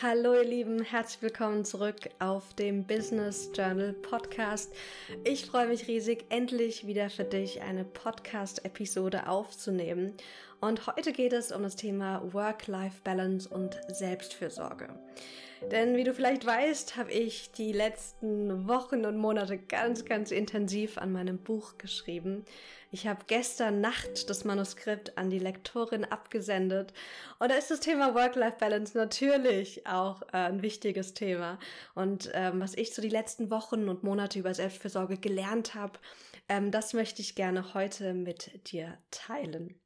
Hallo ihr Lieben, herzlich willkommen zurück auf dem Business Journal Podcast. Ich freue mich riesig, endlich wieder für dich eine Podcast-Episode aufzunehmen. Und heute geht es um das Thema Work-Life-Balance und Selbstfürsorge. Denn wie du vielleicht weißt, habe ich die letzten Wochen und Monate ganz, ganz intensiv an meinem Buch geschrieben. Ich habe gestern Nacht das Manuskript an die Lektorin abgesendet und da ist das Thema Work-Life-Balance natürlich auch äh, ein wichtiges Thema. Und ähm, was ich so die letzten Wochen und Monate über Selbstfürsorge gelernt habe, ähm, das möchte ich gerne heute mit dir teilen.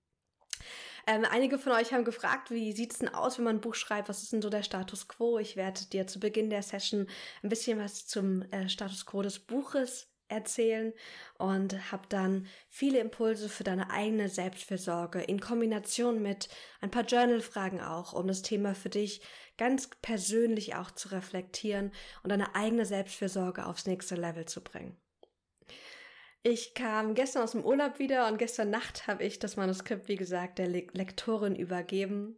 Ähm, einige von euch haben gefragt, wie sieht's denn aus, wenn man ein Buch schreibt? Was ist denn so der Status quo? Ich werde dir zu Beginn der Session ein bisschen was zum äh, Status quo des Buches erzählen und habe dann viele Impulse für deine eigene Selbstfürsorge in Kombination mit ein paar Journal-Fragen auch, um das Thema für dich ganz persönlich auch zu reflektieren und deine eigene Selbstfürsorge aufs nächste Level zu bringen. Ich kam gestern aus dem Urlaub wieder und gestern Nacht habe ich das Manuskript, wie gesagt, der Le Lektorin übergeben.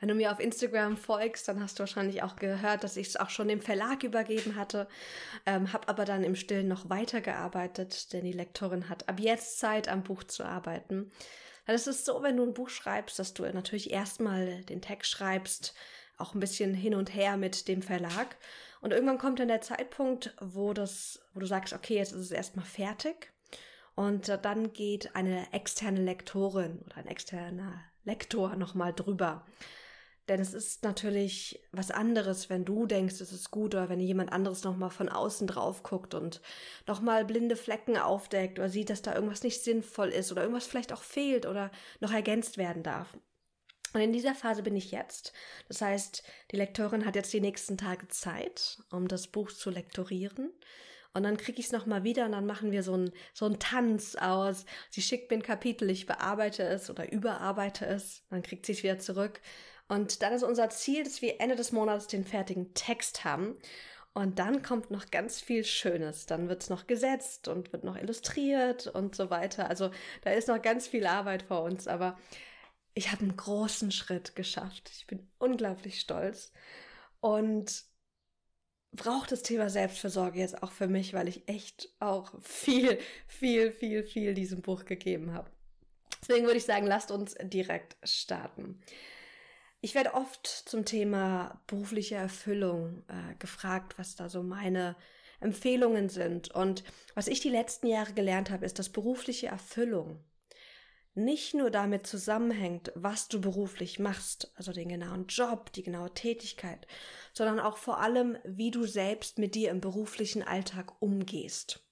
Wenn du mir auf Instagram folgst, dann hast du wahrscheinlich auch gehört, dass ich es auch schon dem Verlag übergeben hatte, ähm, habe aber dann im Stillen noch weitergearbeitet, denn die Lektorin hat ab jetzt Zeit, am Buch zu arbeiten. Das ist so, wenn du ein Buch schreibst, dass du natürlich erstmal den Text schreibst, auch ein bisschen hin und her mit dem Verlag. Und irgendwann kommt dann der Zeitpunkt, wo das, wo du sagst, okay, jetzt ist es erstmal fertig. Und dann geht eine externe Lektorin oder ein externer Lektor nochmal drüber. Denn es ist natürlich was anderes, wenn du denkst, es ist gut oder wenn jemand anderes nochmal von außen drauf guckt und nochmal blinde Flecken aufdeckt oder sieht, dass da irgendwas nicht sinnvoll ist oder irgendwas vielleicht auch fehlt oder noch ergänzt werden darf. Und in dieser Phase bin ich jetzt. Das heißt, die Lektorin hat jetzt die nächsten Tage Zeit, um das Buch zu lektorieren. Und dann kriege ich es nochmal wieder und dann machen wir so einen so Tanz aus. Sie schickt mir ein Kapitel, ich bearbeite es oder überarbeite es. Dann kriegt sie es wieder zurück. Und dann ist unser Ziel, dass wir Ende des Monats den fertigen Text haben. Und dann kommt noch ganz viel Schönes. Dann wird es noch gesetzt und wird noch illustriert und so weiter. Also da ist noch ganz viel Arbeit vor uns. Aber ich habe einen großen Schritt geschafft. Ich bin unglaublich stolz und braucht das Thema Selbstversorge jetzt auch für mich, weil ich echt auch viel, viel, viel, viel diesem Buch gegeben habe. Deswegen würde ich sagen, lasst uns direkt starten. Ich werde oft zum Thema berufliche Erfüllung äh, gefragt, was da so meine Empfehlungen sind. Und was ich die letzten Jahre gelernt habe, ist, dass berufliche Erfüllung nicht nur damit zusammenhängt, was du beruflich machst, also den genauen Job, die genaue Tätigkeit, sondern auch vor allem, wie du selbst mit dir im beruflichen Alltag umgehst.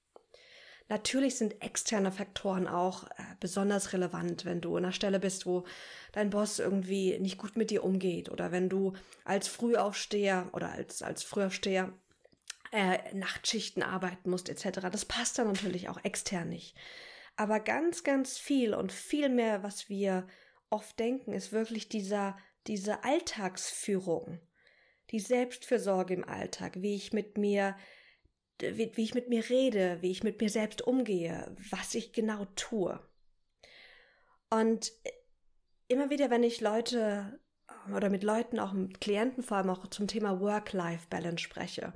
Natürlich sind externe Faktoren auch äh, besonders relevant, wenn du in einer Stelle bist, wo dein Boss irgendwie nicht gut mit dir umgeht oder wenn du als Frühaufsteher oder als, als Frühaufsteher äh, Nachtschichten arbeiten musst etc. Das passt dann natürlich auch extern nicht. Aber ganz, ganz viel und viel mehr, was wir oft denken, ist wirklich dieser, diese Alltagsführung, die Selbstfürsorge im Alltag, wie ich mit mir, wie, wie ich mit mir rede, wie ich mit mir selbst umgehe, was ich genau tue. Und immer wieder, wenn ich Leute oder mit Leuten, auch mit Klienten vor allem auch zum Thema Work-Life-Balance spreche,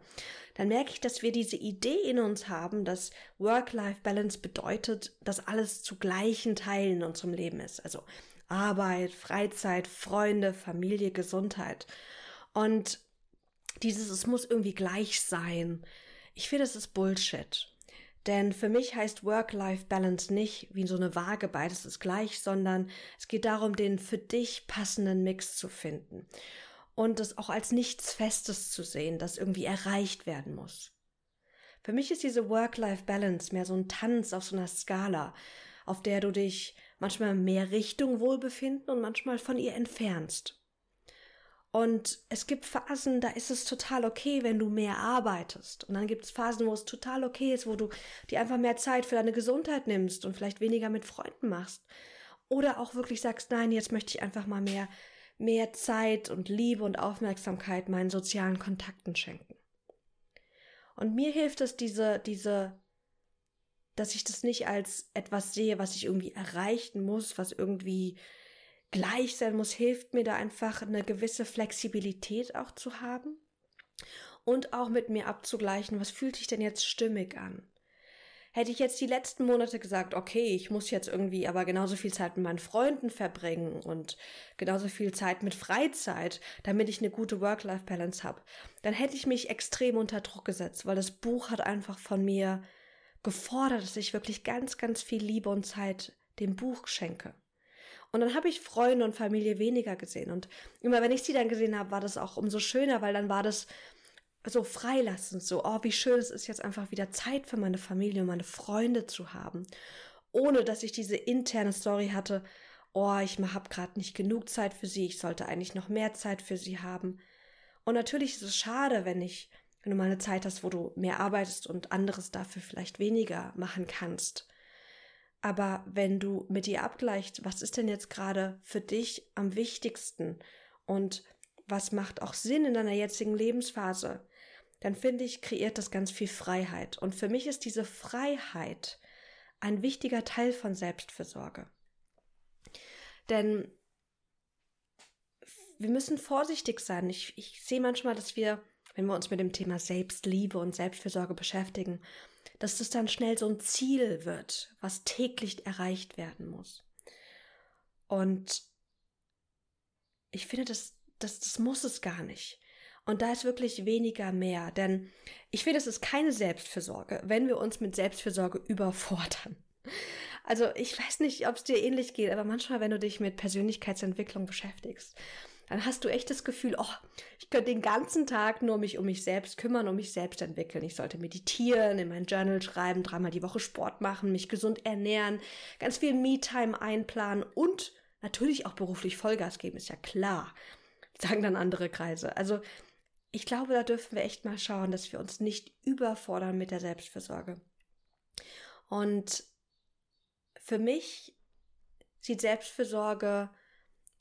dann merke ich, dass wir diese Idee in uns haben, dass Work-Life-Balance bedeutet, dass alles zu gleichen Teilen in unserem Leben ist. Also Arbeit, Freizeit, Freunde, Familie, Gesundheit. Und dieses, es muss irgendwie gleich sein. Ich finde, das ist Bullshit. Denn für mich heißt Work-Life-Balance nicht wie so eine Waage, beides ist gleich, sondern es geht darum, den für dich passenden Mix zu finden. Und das auch als nichts Festes zu sehen, das irgendwie erreicht werden muss. Für mich ist diese Work-Life-Balance mehr so ein Tanz auf so einer Skala, auf der du dich manchmal mehr Richtung Wohlbefinden und manchmal von ihr entfernst. Und es gibt Phasen, da ist es total okay, wenn du mehr arbeitest. Und dann gibt es Phasen, wo es total okay ist, wo du dir einfach mehr Zeit für deine Gesundheit nimmst und vielleicht weniger mit Freunden machst. Oder auch wirklich sagst, nein, jetzt möchte ich einfach mal mehr, mehr Zeit und Liebe und Aufmerksamkeit meinen sozialen Kontakten schenken. Und mir hilft es, diese, diese, dass ich das nicht als etwas sehe, was ich irgendwie erreichen muss, was irgendwie gleich sein muss, hilft mir da einfach eine gewisse Flexibilität auch zu haben und auch mit mir abzugleichen, was fühlt sich denn jetzt stimmig an. Hätte ich jetzt die letzten Monate gesagt, okay, ich muss jetzt irgendwie aber genauso viel Zeit mit meinen Freunden verbringen und genauso viel Zeit mit Freizeit, damit ich eine gute Work-Life-Balance habe, dann hätte ich mich extrem unter Druck gesetzt, weil das Buch hat einfach von mir gefordert, dass ich wirklich ganz, ganz viel Liebe und Zeit dem Buch schenke. Und dann habe ich Freunde und Familie weniger gesehen. Und immer wenn ich sie dann gesehen habe, war das auch umso schöner, weil dann war das so freilassend, so, oh, wie schön es ist, jetzt einfach wieder Zeit für meine Familie und meine Freunde zu haben. Ohne dass ich diese interne Story hatte, oh, ich habe gerade nicht genug Zeit für sie, ich sollte eigentlich noch mehr Zeit für sie haben. Und natürlich ist es schade, wenn ich, wenn du mal eine Zeit hast, wo du mehr arbeitest und anderes dafür vielleicht weniger machen kannst. Aber wenn du mit dir abgleichst, was ist denn jetzt gerade für dich am wichtigsten und was macht auch Sinn in deiner jetzigen Lebensphase, dann finde ich, kreiert das ganz viel Freiheit. Und für mich ist diese Freiheit ein wichtiger Teil von Selbstfürsorge. Denn wir müssen vorsichtig sein. Ich, ich sehe manchmal, dass wir, wenn wir uns mit dem Thema Selbstliebe und Selbstfürsorge beschäftigen, dass das dann schnell so ein Ziel wird, was täglich erreicht werden muss. Und ich finde, das, das, das muss es gar nicht. Und da ist wirklich weniger mehr, denn ich finde, es ist keine Selbstfürsorge, wenn wir uns mit Selbstfürsorge überfordern. Also ich weiß nicht, ob es dir ähnlich geht, aber manchmal, wenn du dich mit Persönlichkeitsentwicklung beschäftigst, dann hast du echt das Gefühl, oh, ich könnte den ganzen Tag nur mich um mich selbst kümmern, um mich selbst entwickeln. Ich sollte meditieren, in mein Journal schreiben, dreimal die Woche Sport machen, mich gesund ernähren, ganz viel Me-Time einplanen und natürlich auch beruflich Vollgas geben, ist ja klar, sagen dann andere Kreise. Also ich glaube, da dürfen wir echt mal schauen, dass wir uns nicht überfordern mit der Selbstfürsorge. Und für mich sieht Selbstfürsorge,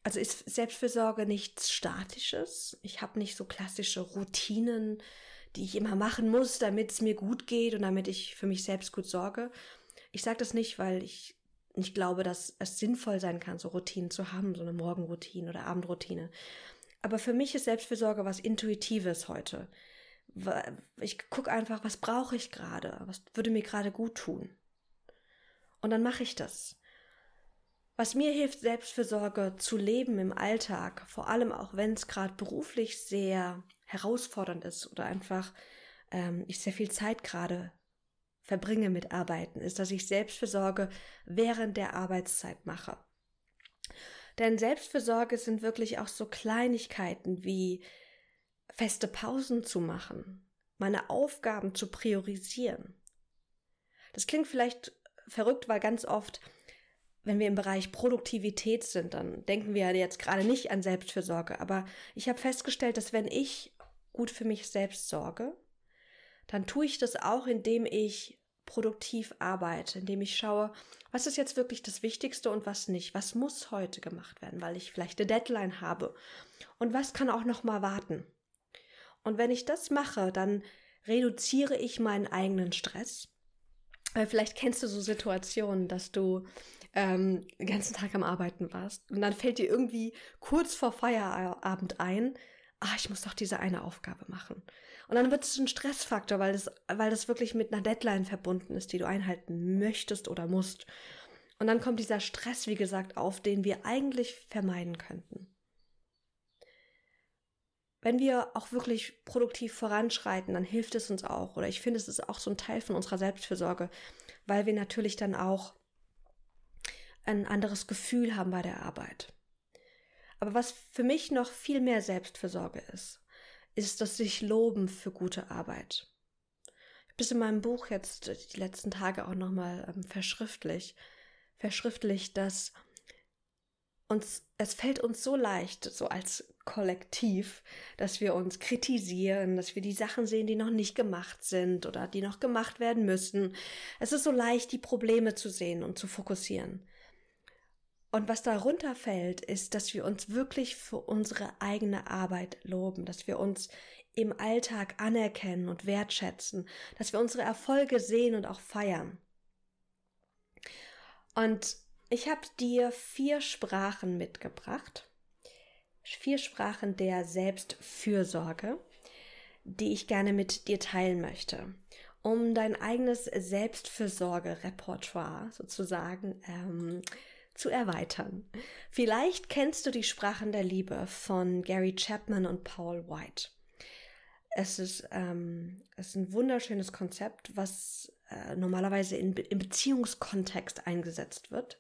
also ist Selbstfürsorge nichts Statisches. Ich habe nicht so klassische Routinen, die ich immer machen muss, damit es mir gut geht und damit ich für mich selbst gut sorge. Ich sage das nicht, weil ich nicht glaube, dass es sinnvoll sein kann, so Routinen zu haben, so eine Morgenroutine oder Abendroutine. Aber für mich ist Selbstfürsorge was Intuitives heute. Ich gucke einfach, was brauche ich gerade? Was würde mir gerade gut tun? Und dann mache ich das. Was mir hilft, Selbstfürsorge zu leben im Alltag, vor allem auch wenn es gerade beruflich sehr herausfordernd ist oder einfach ähm, ich sehr viel Zeit gerade verbringe mit Arbeiten, ist, dass ich Selbstfürsorge während der Arbeitszeit mache. Denn Selbstfürsorge sind wirklich auch so Kleinigkeiten wie feste Pausen zu machen, meine Aufgaben zu priorisieren. Das klingt vielleicht verrückt, weil ganz oft, wenn wir im Bereich Produktivität sind, dann denken wir jetzt gerade nicht an Selbstfürsorge. Aber ich habe festgestellt, dass wenn ich gut für mich selbst sorge, dann tue ich das auch, indem ich produktiv arbeite, indem ich schaue, was ist jetzt wirklich das Wichtigste und was nicht, was muss heute gemacht werden, weil ich vielleicht eine Deadline habe und was kann auch noch mal warten. Und wenn ich das mache, dann reduziere ich meinen eigenen Stress. Vielleicht kennst du so Situationen, dass du ähm, den ganzen Tag am Arbeiten warst und dann fällt dir irgendwie kurz vor Feierabend ein, ah, ich muss doch diese eine Aufgabe machen. Und dann wird es ein Stressfaktor, weil das, weil das wirklich mit einer Deadline verbunden ist, die du einhalten möchtest oder musst. Und dann kommt dieser Stress, wie gesagt, auf, den wir eigentlich vermeiden könnten. Wenn wir auch wirklich produktiv voranschreiten, dann hilft es uns auch. Oder ich finde, es ist auch so ein Teil von unserer Selbstfürsorge, weil wir natürlich dann auch ein anderes Gefühl haben bei der Arbeit. Aber was für mich noch viel mehr Selbstfürsorge ist, ist das sich loben für gute Arbeit. Ich habe das in meinem Buch jetzt die letzten Tage auch nochmal ähm, verschriftlich, verschriftlicht, dass uns, es fällt uns so leicht, so als Kollektiv, dass wir uns kritisieren, dass wir die Sachen sehen, die noch nicht gemacht sind oder die noch gemacht werden müssen. Es ist so leicht, die Probleme zu sehen und zu fokussieren. Und was darunter fällt, ist, dass wir uns wirklich für unsere eigene Arbeit loben, dass wir uns im Alltag anerkennen und wertschätzen, dass wir unsere Erfolge sehen und auch feiern. Und Ich habe dir vier Sprachen mitgebracht. Vier Sprachen der Selbstfürsorge, die ich gerne mit dir teilen möchte, um dein eigenes Selbstfürsorge-Repertoire sozusagen ähm, zu erweitern. Vielleicht kennst du die Sprachen der Liebe von Gary Chapman und Paul White. Es ist, ähm, es ist ein wunderschönes Konzept, was äh, normalerweise in, im Beziehungskontext eingesetzt wird,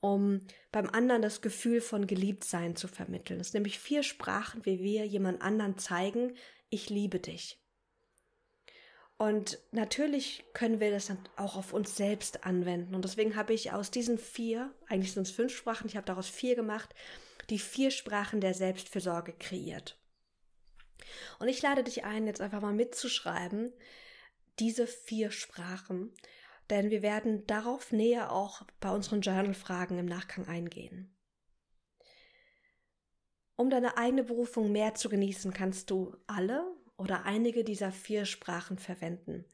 um beim anderen das Gefühl von Geliebtsein zu vermitteln. Es sind nämlich vier Sprachen, wie wir jemand anderen zeigen, ich liebe dich. Und natürlich können wir das dann auch auf uns selbst anwenden. Und deswegen habe ich aus diesen vier, eigentlich sind es fünf Sprachen, ich habe daraus vier gemacht, die vier Sprachen der Selbstfürsorge kreiert. Und ich lade dich ein, jetzt einfach mal mitzuschreiben, diese vier Sprachen, denn wir werden darauf näher auch bei unseren Journal-Fragen im Nachgang eingehen. Um deine eigene Berufung mehr zu genießen, kannst du alle oder einige dieser vier Sprachen verwenden.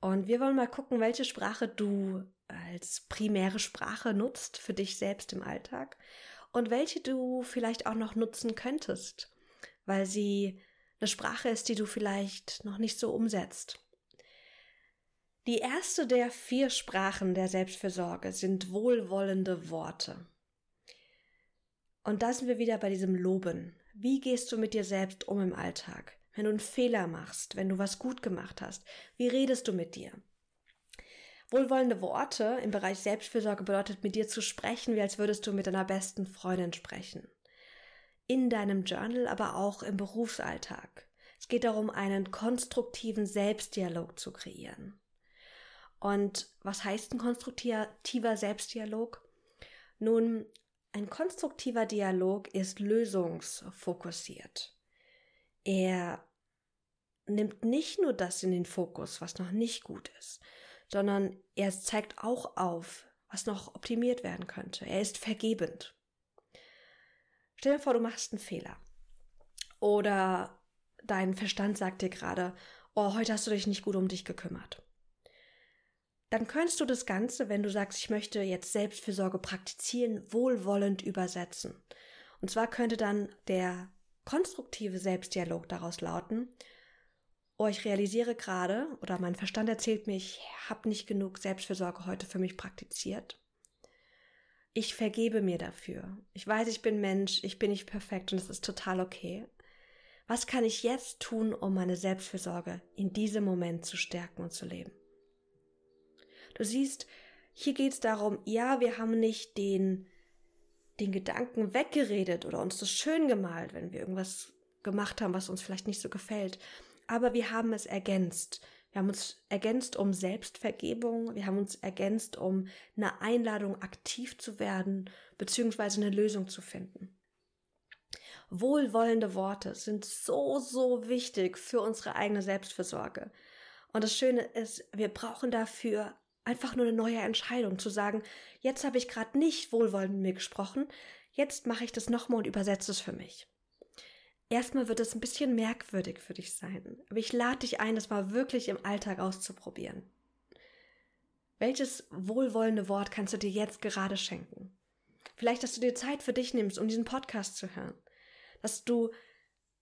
Und wir wollen mal gucken, welche Sprache du als primäre Sprache nutzt für dich selbst im Alltag und welche du vielleicht auch noch nutzen könntest, weil sie eine Sprache ist, die du vielleicht noch nicht so umsetzt. Die erste der vier Sprachen der Selbstfürsorge sind wohlwollende Worte. Und da sind wir wieder bei diesem Loben. Wie gehst du mit dir selbst um im Alltag? Wenn du einen Fehler machst, wenn du was gut gemacht hast, wie redest du mit dir? Wohlwollende Worte im Bereich Selbstfürsorge bedeutet, mit dir zu sprechen, wie als würdest du mit deiner besten Freundin sprechen. In deinem Journal, aber auch im Berufsalltag. Es geht darum, einen konstruktiven Selbstdialog zu kreieren. Und was heißt ein konstruktiver Selbstdialog? Nun, ein konstruktiver Dialog ist lösungsfokussiert. Er nimmt nicht nur das in den Fokus, was noch nicht gut ist, sondern er zeigt auch auf, was noch optimiert werden könnte. Er ist vergebend. Stell dir vor, du machst einen Fehler. Oder dein Verstand sagt dir gerade, oh, heute hast du dich nicht gut um dich gekümmert dann könntest du das Ganze, wenn du sagst, ich möchte jetzt Selbstfürsorge praktizieren, wohlwollend übersetzen. Und zwar könnte dann der konstruktive Selbstdialog daraus lauten, oh, ich realisiere gerade oder mein Verstand erzählt mir, ich habe nicht genug Selbstfürsorge heute für mich praktiziert. Ich vergebe mir dafür. Ich weiß, ich bin Mensch, ich bin nicht perfekt und es ist total okay. Was kann ich jetzt tun, um meine Selbstfürsorge in diesem Moment zu stärken und zu leben? Du siehst, hier geht es darum, ja, wir haben nicht den, den Gedanken weggeredet oder uns das schön gemalt, wenn wir irgendwas gemacht haben, was uns vielleicht nicht so gefällt. Aber wir haben es ergänzt. Wir haben uns ergänzt um Selbstvergebung, wir haben uns ergänzt um eine Einladung aktiv zu werden, beziehungsweise eine Lösung zu finden. Wohlwollende Worte sind so, so wichtig für unsere eigene Selbstversorge. Und das Schöne ist, wir brauchen dafür einfach nur eine neue Entscheidung zu sagen, jetzt habe ich gerade nicht wohlwollend mit mir gesprochen, jetzt mache ich das nochmal und übersetze es für mich. Erstmal wird es ein bisschen merkwürdig für dich sein, aber ich lade dich ein, das mal wirklich im Alltag auszuprobieren. Welches wohlwollende Wort kannst du dir jetzt gerade schenken? Vielleicht, dass du dir Zeit für dich nimmst, um diesen Podcast zu hören. Dass du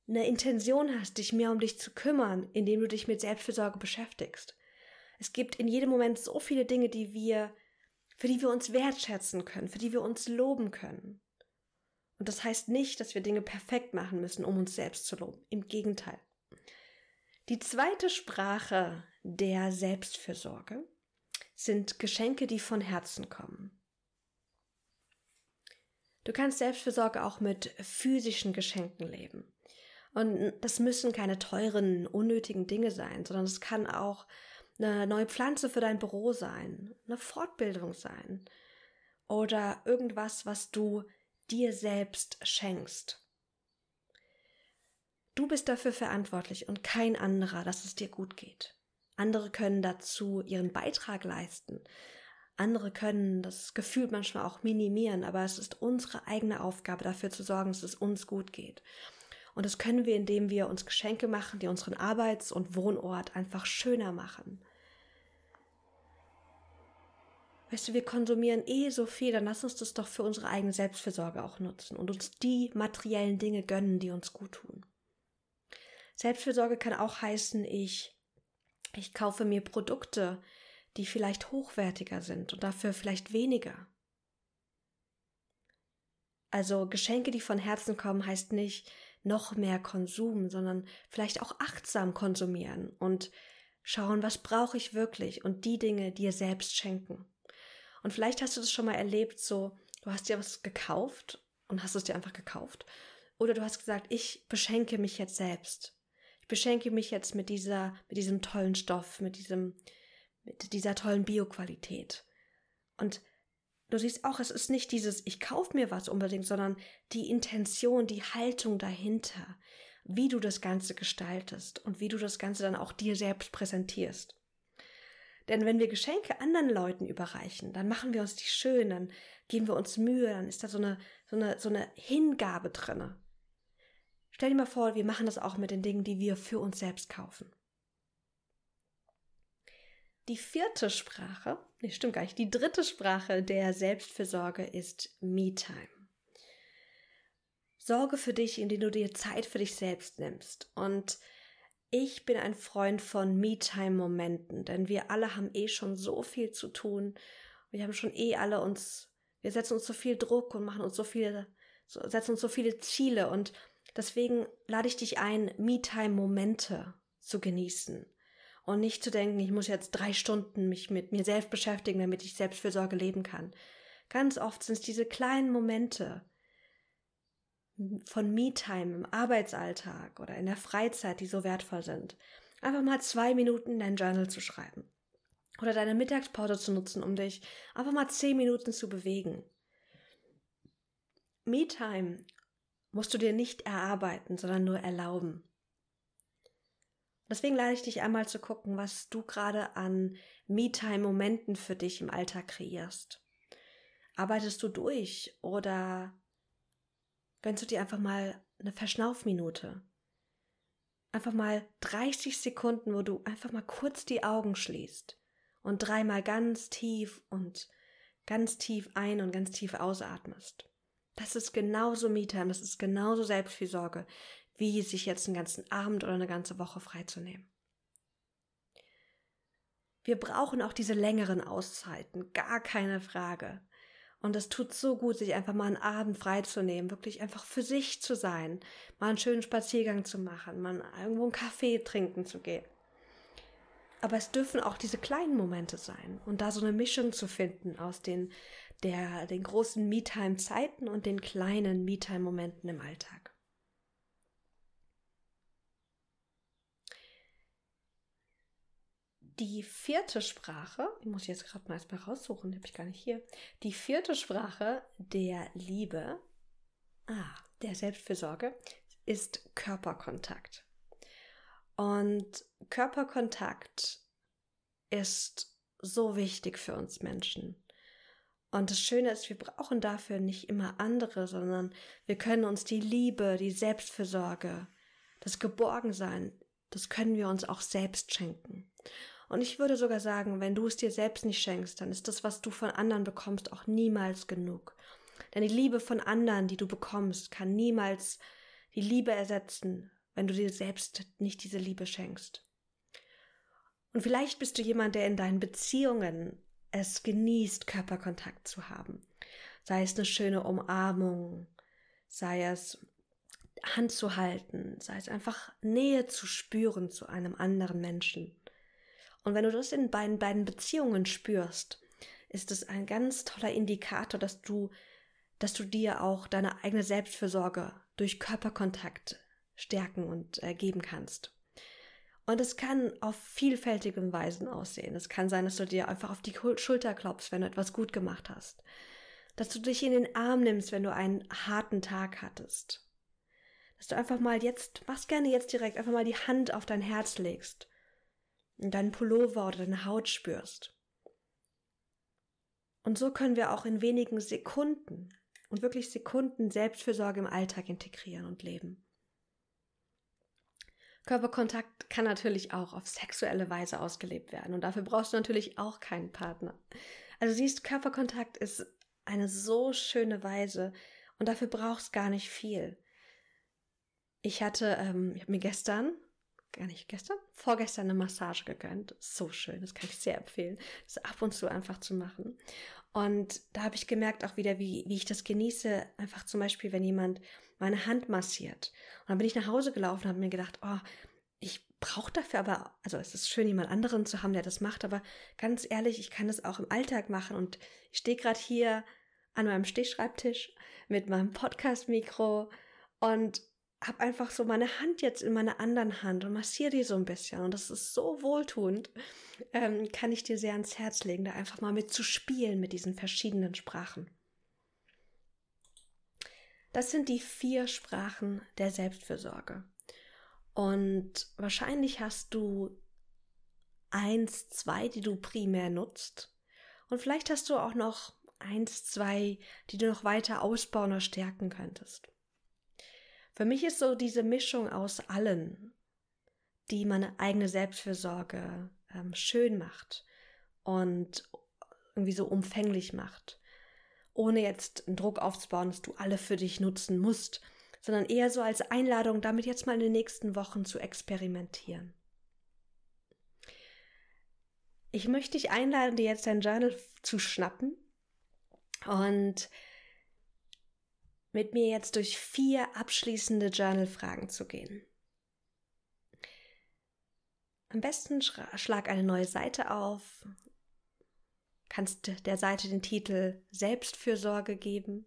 eine Intention hast, dich mehr um dich zu kümmern, indem du dich mit Selbstfürsorge beschäftigst. Es gibt in jedem Moment so viele Dinge, die wir, für die wir uns wertschätzen können, für die wir uns loben können. Und das heißt nicht, dass wir Dinge perfekt machen müssen, um uns selbst zu loben. Im Gegenteil. Die zweite Sprache der Selbstfürsorge sind Geschenke, die von Herzen kommen. Du kannst Selbstfürsorge auch mit physischen Geschenken leben. Und das müssen keine teuren, unnötigen Dinge sein, sondern es kann auch eine neue Pflanze für dein Büro sein, eine Fortbildung sein oder irgendwas, was du dir selbst schenkst. Du bist dafür verantwortlich und kein anderer, dass es dir gut geht. Andere können dazu ihren Beitrag leisten. Andere können das Gefühl manchmal auch minimieren, aber es ist unsere eigene Aufgabe, dafür zu sorgen, dass es uns gut geht. Und das können wir, indem wir uns Geschenke machen, die unseren Arbeits- und Wohnort einfach schöner machen. Weißt du, wir konsumieren eh so viel, dann lass uns das doch für unsere eigene Selbstfürsorge auch nutzen und uns die materiellen Dinge gönnen, die uns gut tun. Selbstfürsorge kann auch heißen, ich, ich kaufe mir Produkte, die vielleicht hochwertiger sind und dafür vielleicht weniger. Also Geschenke, die von Herzen kommen, heißt nicht noch mehr Konsum, sondern vielleicht auch achtsam konsumieren und schauen, was brauche ich wirklich und die Dinge dir selbst schenken. Und vielleicht hast du das schon mal erlebt, so du hast dir was gekauft und hast es dir einfach gekauft. Oder du hast gesagt, ich beschenke mich jetzt selbst. Ich beschenke mich jetzt mit dieser, mit diesem tollen Stoff, mit diesem, mit dieser tollen Bioqualität. Und du siehst auch, es ist nicht dieses, ich kaufe mir was unbedingt, sondern die Intention, die Haltung dahinter, wie du das Ganze gestaltest und wie du das Ganze dann auch dir selbst präsentierst. Denn wenn wir Geschenke anderen Leuten überreichen, dann machen wir uns die schön, dann geben wir uns Mühe, dann ist da so eine, so eine, so eine Hingabe drinne. Stell dir mal vor, wir machen das auch mit den Dingen, die wir für uns selbst kaufen. Die vierte Sprache, nee, stimmt gar nicht, die dritte Sprache der Selbstfürsorge ist Me-Time. Sorge für dich, indem du dir Zeit für dich selbst nimmst. Und ich bin ein Freund von Me-Time-Momenten, denn wir alle haben eh schon so viel zu tun. Wir haben schon eh alle uns, wir setzen uns so viel Druck und machen uns so viele, setzen uns so viele Ziele und deswegen lade ich dich ein, Me-Time-Momente zu genießen und nicht zu denken, ich muss jetzt drei Stunden mich mit mir selbst beschäftigen, damit ich Selbstfürsorge leben kann. Ganz oft sind es diese kleinen Momente von Me-Time im Arbeitsalltag oder in der Freizeit, die so wertvoll sind. Einfach mal zwei Minuten in dein Journal zu schreiben. Oder deine Mittagspause zu nutzen, um dich einfach mal zehn Minuten zu bewegen. Me-Time musst du dir nicht erarbeiten, sondern nur erlauben. Deswegen lade ich dich einmal zu gucken, was du gerade an Me-Time-Momenten für dich im Alltag kreierst. Arbeitest du durch oder gönnst du dir einfach mal eine Verschnaufminute? Einfach mal 30 Sekunden, wo du einfach mal kurz die Augen schließt und dreimal ganz tief und ganz tief ein und ganz tief ausatmest. Das ist genauso Me-Time, das ist genauso Selbstfürsorge, wie sich jetzt einen ganzen Abend oder eine ganze Woche freizunehmen. Wir brauchen auch diese längeren Auszeiten, gar keine Frage. Und es tut so gut, sich einfach mal einen Abend freizunehmen, wirklich einfach für sich zu sein, mal einen schönen Spaziergang zu machen, mal irgendwo einen Kaffee trinken zu gehen. Aber es dürfen auch diese kleinen Momente sein und da so eine Mischung zu finden aus den, der, den großen Me-Time-Zeiten und den kleinen Me-Time-Momenten im Alltag. Die vierte Sprache, die muss ich jetzt gerade mal erstmal raussuchen, die habe ich gar nicht hier. Die vierte Sprache der Liebe, ah, der Selbstfürsorge, ist Körperkontakt. Und Körperkontakt ist so wichtig für uns Menschen. Und das Schöne ist, wir brauchen dafür nicht immer andere, sondern wir können uns die Liebe, die Selbstfürsorge, das Geborgensein, das können wir uns auch selbst schenken. Und ich würde sogar sagen, wenn du es dir selbst nicht schenkst, dann ist das, was du von anderen bekommst, auch niemals genug. Denn die Liebe von anderen, die du bekommst, kann niemals die Liebe ersetzen, wenn du dir selbst nicht diese Liebe schenkst. Und vielleicht bist du jemand, der in deinen Beziehungen es genießt, Körperkontakt zu haben. Sei es eine schöne Umarmung, sei es Hand zu halten, sei es einfach Nähe zu spüren zu einem anderen Menschen. Und wenn du das in beiden, beiden Beziehungen spürst, ist es ein ganz toller Indikator, dass du, dass du dir auch deine eigene Selbstfürsorge durch Körperkontakt stärken und äh, geben kannst. Und es kann auf vielfältigen Weisen aussehen. Es kann sein, dass du dir einfach auf die Schulter klopfst, wenn du etwas gut gemacht hast. Dass du dich in den Arm nimmst, wenn du einen harten Tag hattest. Dass du einfach mal jetzt, machst gerne jetzt direkt, einfach mal die Hand auf dein Herz legst und deinen Pullover oder deine Haut spürst. Und so können wir auch in wenigen Sekunden und wirklich Sekunden Selbstfürsorge im Alltag integrieren und leben. Körperkontakt kann natürlich auch auf sexuelle Weise ausgelebt werden und dafür brauchst du natürlich auch keinen Partner. Also siehst, Körperkontakt ist eine so schöne Weise und dafür brauchst gar nicht viel. Ich hatte, ähm, ich habe mir gestern, gar nicht gestern, vorgestern eine Massage gegönnt. So schön, das kann ich sehr empfehlen, das ab und zu einfach zu machen. Und da habe ich gemerkt auch wieder, wie, wie ich das genieße, einfach zum Beispiel, wenn jemand meine Hand massiert. Und dann bin ich nach Hause gelaufen und habe mir gedacht, oh, ich brauche dafür aber, also es ist schön, jemand anderen zu haben, der das macht, aber ganz ehrlich, ich kann das auch im Alltag machen und ich stehe gerade hier an meinem Stehschreibtisch mit meinem Podcast-Mikro und habe einfach so meine Hand jetzt in meiner anderen Hand und massiere die so ein bisschen. Und das ist so wohltuend. Ähm, kann ich dir sehr ans Herz legen, da einfach mal mit zu spielen mit diesen verschiedenen Sprachen. Das sind die vier Sprachen der Selbstfürsorge. Und wahrscheinlich hast du eins, zwei, die du primär nutzt. Und vielleicht hast du auch noch eins, zwei, die du noch weiter ausbauen oder stärken könntest. Für mich ist so diese Mischung aus allen, die meine eigene Selbstfürsorge ähm, schön macht und irgendwie so umfänglich macht, ohne jetzt einen Druck aufzubauen, dass du alle für dich nutzen musst, sondern eher so als Einladung, damit jetzt mal in den nächsten Wochen zu experimentieren. Ich möchte dich einladen, dir jetzt dein Journal zu schnappen und mit mir jetzt durch vier abschließende Journal-Fragen zu gehen. Am besten schlag eine neue Seite auf, kannst der Seite den Titel Selbstfürsorge geben,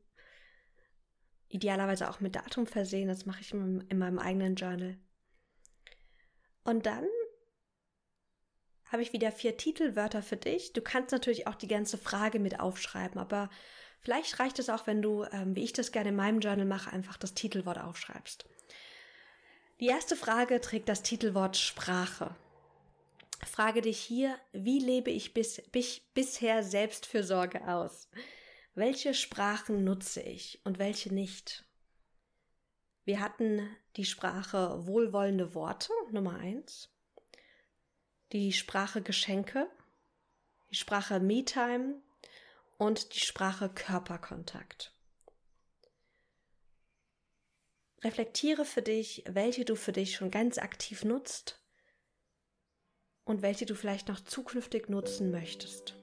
idealerweise auch mit Datum versehen, das mache ich in meinem eigenen Journal. Und dann habe ich wieder vier Titelwörter für dich. Du kannst natürlich auch die ganze Frage mit aufschreiben, aber Vielleicht reicht es auch, wenn du, ähm, wie ich das gerne in meinem Journal mache, einfach das Titelwort aufschreibst. Die erste Frage trägt das Titelwort Sprache. Frage dich hier, wie lebe ich bis, bis, bisher Selbstfürsorge aus? Welche Sprachen nutze ich und welche nicht? Wir hatten die Sprache wohlwollende Worte, Nummer eins, die Sprache Geschenke, die Sprache Me-Time, und die Sprache Körperkontakt. Reflektiere für dich, welche du für dich schon ganz aktiv nutzt und welche du vielleicht noch zukünftig nutzen möchtest.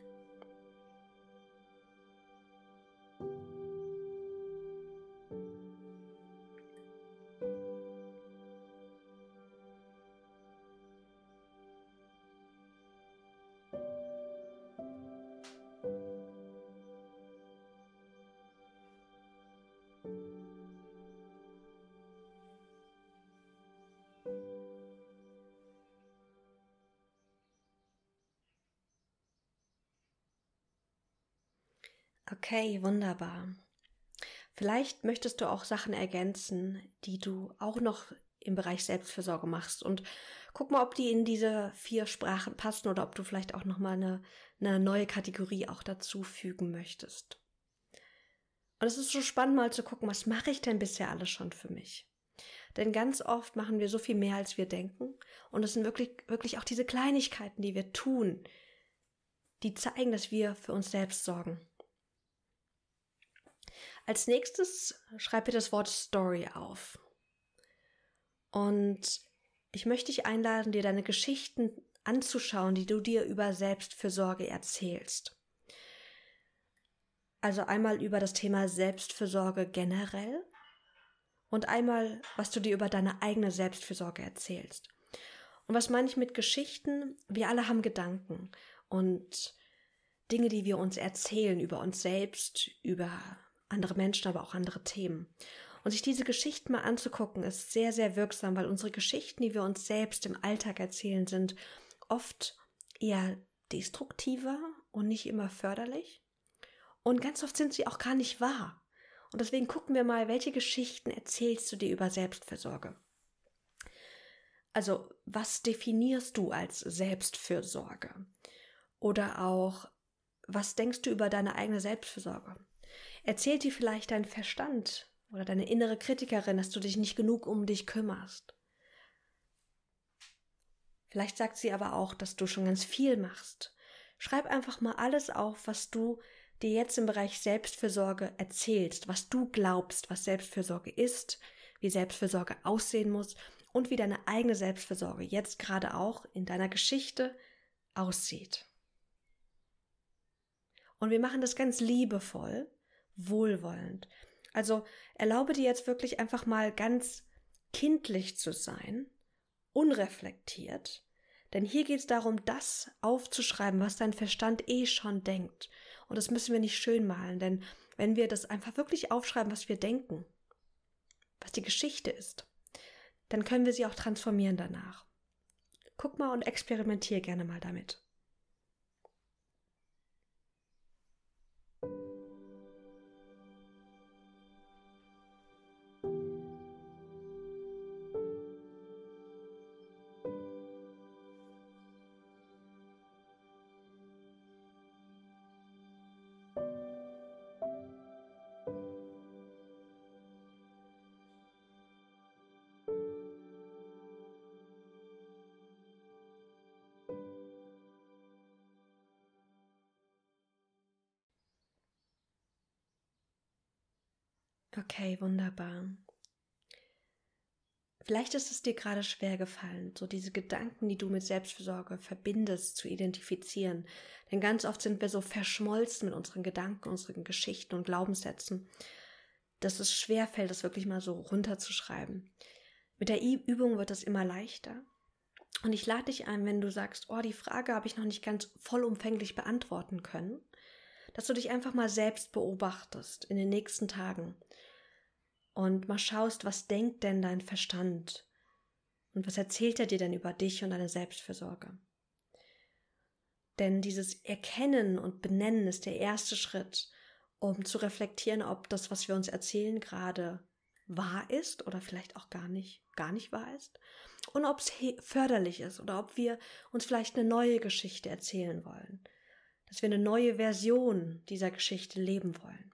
Okay, wunderbar. Vielleicht möchtest du auch Sachen ergänzen, die du auch noch im Bereich Selbstfürsorge machst und guck mal, ob die in diese vier Sprachen passen oder ob du vielleicht auch noch mal eine, eine neue Kategorie auch dazu fügen möchtest. Und es ist so spannend mal zu gucken, was mache ich denn bisher alles schon für mich? Denn ganz oft machen wir so viel mehr, als wir denken. Und es sind wirklich, wirklich auch diese Kleinigkeiten, die wir tun, die zeigen, dass wir für uns selbst sorgen. Als nächstes schreib dir das Wort Story auf. Und ich möchte dich einladen, dir deine Geschichten anzuschauen, die du dir über Selbstfürsorge erzählst. Also einmal über das Thema Selbstfürsorge generell und einmal, was du dir über deine eigene Selbstfürsorge erzählst. Und was meine ich mit Geschichten? Wir alle haben Gedanken und Dinge, die wir uns erzählen über uns selbst, über andere Menschen, aber auch andere Themen. Und sich diese Geschichten mal anzugucken, ist sehr, sehr wirksam, weil unsere Geschichten, die wir uns selbst im Alltag erzählen, sind oft eher destruktiver und nicht immer förderlich. Und ganz oft sind sie auch gar nicht wahr. Und deswegen gucken wir mal, welche Geschichten erzählst du dir über Selbstfürsorge? Also, was definierst du als Selbstfürsorge? Oder auch, was denkst du über deine eigene Selbstfürsorge? Erzählt dir vielleicht dein Verstand oder deine innere Kritikerin, dass du dich nicht genug um dich kümmerst. Vielleicht sagt sie aber auch, dass du schon ganz viel machst. Schreib einfach mal alles auf, was du dir jetzt im Bereich Selbstfürsorge erzählst, was du glaubst, was Selbstfürsorge ist, wie Selbstfürsorge aussehen muss und wie deine eigene Selbstfürsorge jetzt gerade auch in deiner Geschichte aussieht. Und wir machen das ganz liebevoll, wohlwollend. Also erlaube dir jetzt wirklich einfach mal ganz kindlich zu sein, unreflektiert, denn hier geht es darum, das aufzuschreiben, was dein Verstand eh schon denkt. Und das müssen wir nicht schön malen, denn wenn wir das einfach wirklich aufschreiben, was wir denken, was die Geschichte ist, dann können wir sie auch transformieren danach. Guck mal und experimentier gerne mal damit. Okay, wunderbar. Vielleicht ist es dir gerade schwer gefallen, so diese Gedanken, die du mit Selbstfürsorge verbindest, zu identifizieren. Denn ganz oft sind wir so verschmolzen mit unseren Gedanken, unseren Geschichten und Glaubenssätzen, dass es schwer fällt, das wirklich mal so runterzuschreiben. Mit der Übung wird das immer leichter. Und ich lade dich ein, wenn du sagst, oh, die Frage habe ich noch nicht ganz vollumfänglich beantworten können, dass du dich einfach mal selbst beobachtest in den nächsten Tagen und mal schaust, was denkt denn dein Verstand und was erzählt er dir denn über dich und deine Selbstfürsorge. Denn dieses Erkennen und Benennen ist der erste Schritt, um zu reflektieren, ob das, was wir uns erzählen, gerade wahr ist oder vielleicht auch gar nicht, gar nicht wahr ist. Und ob es förderlich ist oder ob wir uns vielleicht eine neue Geschichte erzählen wollen. Dass wir eine neue Version dieser Geschichte leben wollen.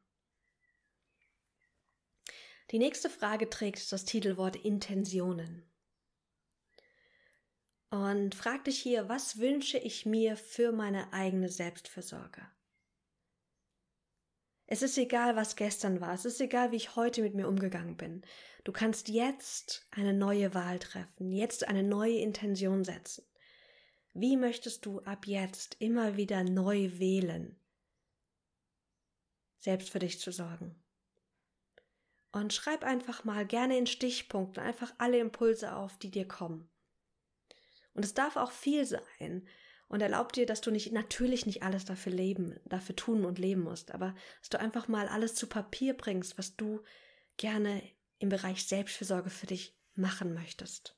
Die nächste Frage trägt das Titelwort Intentionen. Und frag dich hier, was wünsche ich mir für meine eigene Selbstfürsorge? Es ist egal, was gestern war, es ist egal, wie ich heute mit mir umgegangen bin. Du kannst jetzt eine neue Wahl treffen, jetzt eine neue Intention setzen. Wie möchtest du ab jetzt immer wieder neu wählen, selbst für dich zu sorgen? Und schreib einfach mal gerne in Stichpunkten einfach alle Impulse auf, die dir kommen. Und es darf auch viel sein. Und erlaub dir, dass du nicht, natürlich nicht alles dafür leben, dafür tun und leben musst, aber dass du einfach mal alles zu Papier bringst, was du gerne im Bereich Selbstfürsorge für dich machen möchtest.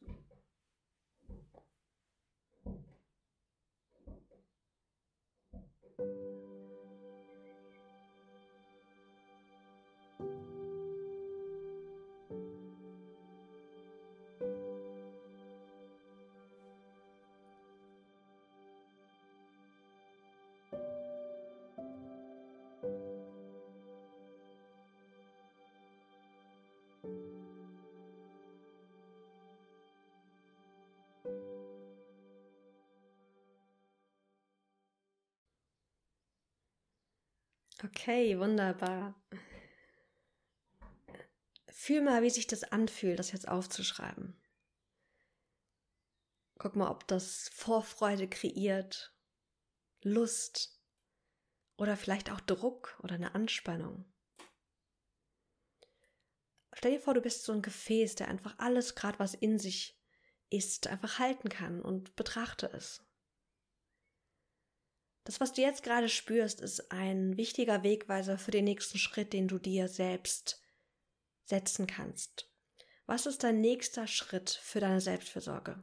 Okay, wunderbar. Fühl mal, wie sich das anfühlt, das jetzt aufzuschreiben. Guck mal, ob das Vorfreude kreiert, Lust oder vielleicht auch Druck oder eine Anspannung. Stell dir vor, du bist so ein Gefäß, der einfach alles, gerade was in sich ist, einfach halten kann und betrachte es. Das, was du jetzt gerade spürst, ist ein wichtiger Wegweiser für den nächsten Schritt, den du dir selbst setzen kannst. Was ist dein nächster Schritt für deine Selbstfürsorge?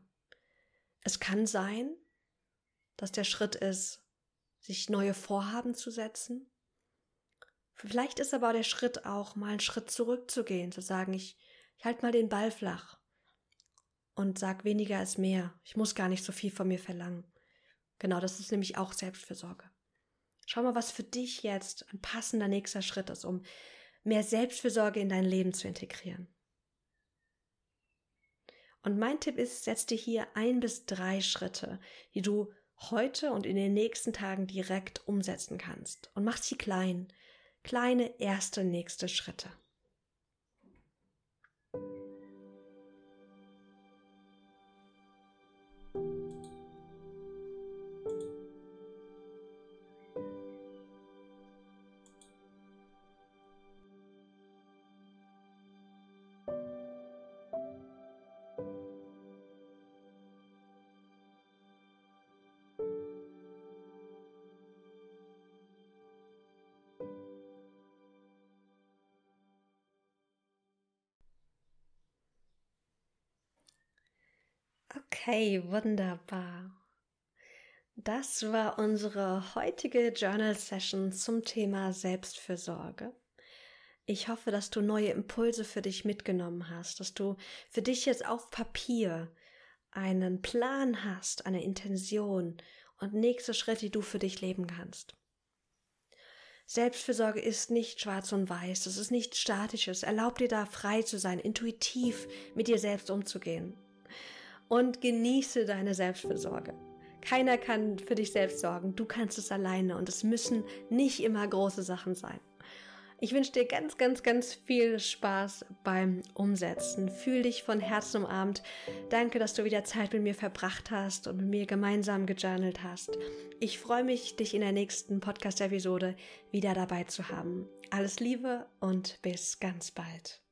Es kann sein, dass der Schritt ist, sich neue Vorhaben zu setzen. Vielleicht ist aber der Schritt auch, mal einen Schritt zurückzugehen, zu sagen, ich, ich halte mal den Ball flach und sag weniger ist mehr. Ich muss gar nicht so viel von mir verlangen. Genau, das ist nämlich auch Selbstfürsorge. Schau mal, was für dich jetzt ein passender nächster Schritt ist, um mehr Selbstfürsorge in dein Leben zu integrieren. Und mein Tipp ist, setz dir hier ein bis drei Schritte, die du heute und in den nächsten Tagen direkt umsetzen kannst. Und mach sie klein. Kleine erste nächste Schritte. Okay, wunderbar. Das war unsere heutige Journal Session zum Thema Selbstfürsorge. Ich hoffe, dass du neue Impulse für dich mitgenommen hast, dass du für dich jetzt auf Papier einen Plan hast, eine Intention und nächste Schritte, die du für dich leben kannst. Selbstfürsorge ist nicht schwarz und weiß, es ist nichts Statisches. Erlaub dir da frei zu sein, intuitiv mit dir selbst umzugehen und genieße deine Selbstfürsorge. Keiner kann für dich selbst sorgen, du kannst es alleine und es müssen nicht immer große Sachen sein. Ich wünsche dir ganz, ganz, ganz viel Spaß beim Umsetzen. Fühl dich von Herzen umarmt. Danke, dass du wieder Zeit mit mir verbracht hast und mit mir gemeinsam gejournalt hast. Ich freue mich, dich in der nächsten Podcast-Episode wieder dabei zu haben. Alles Liebe und bis ganz bald.